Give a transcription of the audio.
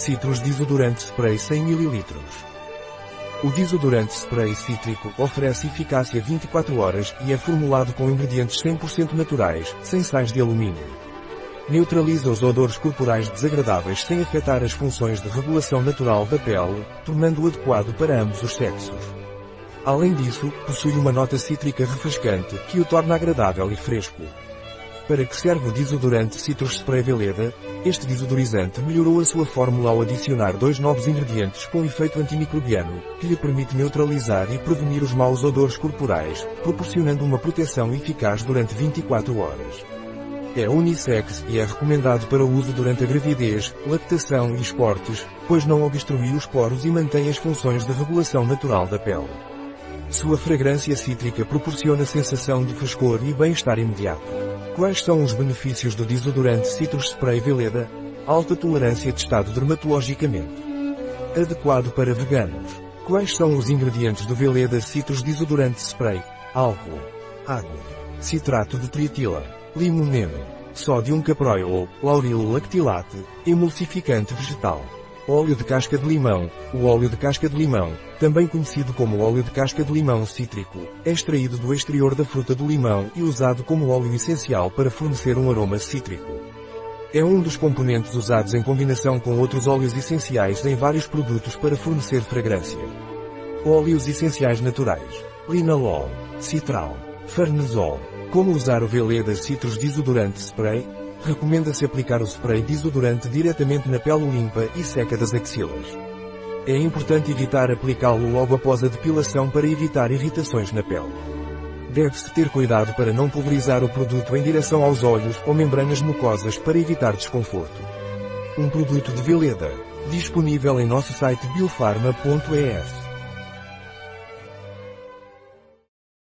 Citrus Desodorante Spray 100 ml. O desodorante spray cítrico oferece eficácia 24 horas e é formulado com ingredientes 100% naturais, sem sais de alumínio. Neutraliza os odores corporais desagradáveis sem afetar as funções de regulação natural da pele, tornando-o adequado para ambos os sexos. Além disso, possui uma nota cítrica refrescante, que o torna agradável e fresco. Para que serve o desodorante Citrus Spray Veleda? Este desodorizante melhorou a sua fórmula ao adicionar dois novos ingredientes com efeito antimicrobiano, que lhe permite neutralizar e prevenir os maus odores corporais, proporcionando uma proteção eficaz durante 24 horas. É unissex e é recomendado para uso durante a gravidez, lactação e esportes, pois não obstrui os poros e mantém as funções de regulação natural da pele. Sua fragrância cítrica proporciona sensação de frescor e bem-estar imediato. Quais são os benefícios do desodorante Citrus Spray Veleda? Alta tolerância testado dermatologicamente. Adequado para veganos. Quais são os ingredientes do Veleda Citrus Desodorante Spray? Álcool. Água. Citrato de trietila. Limoneno. Sódium caproil, lauril lactilate, emulsificante vegetal. Óleo de casca de limão. O óleo de casca de limão, também conhecido como óleo de casca de limão cítrico, é extraído do exterior da fruta do limão e usado como óleo essencial para fornecer um aroma cítrico. É um dos componentes usados em combinação com outros óleos essenciais em vários produtos para fornecer fragrância. Óleos essenciais naturais. Linalol, citral, farnesol. Como usar o Veleda Citrus Desodorante Spray? Recomenda-se aplicar o spray desodorante diretamente na pele limpa e seca das axilas. É importante evitar aplicá-lo logo após a depilação para evitar irritações na pele. Deve-se ter cuidado para não pulverizar o produto em direção aos olhos ou membranas mucosas para evitar desconforto. Um produto de Veleda. Disponível em nosso site biofarma.es.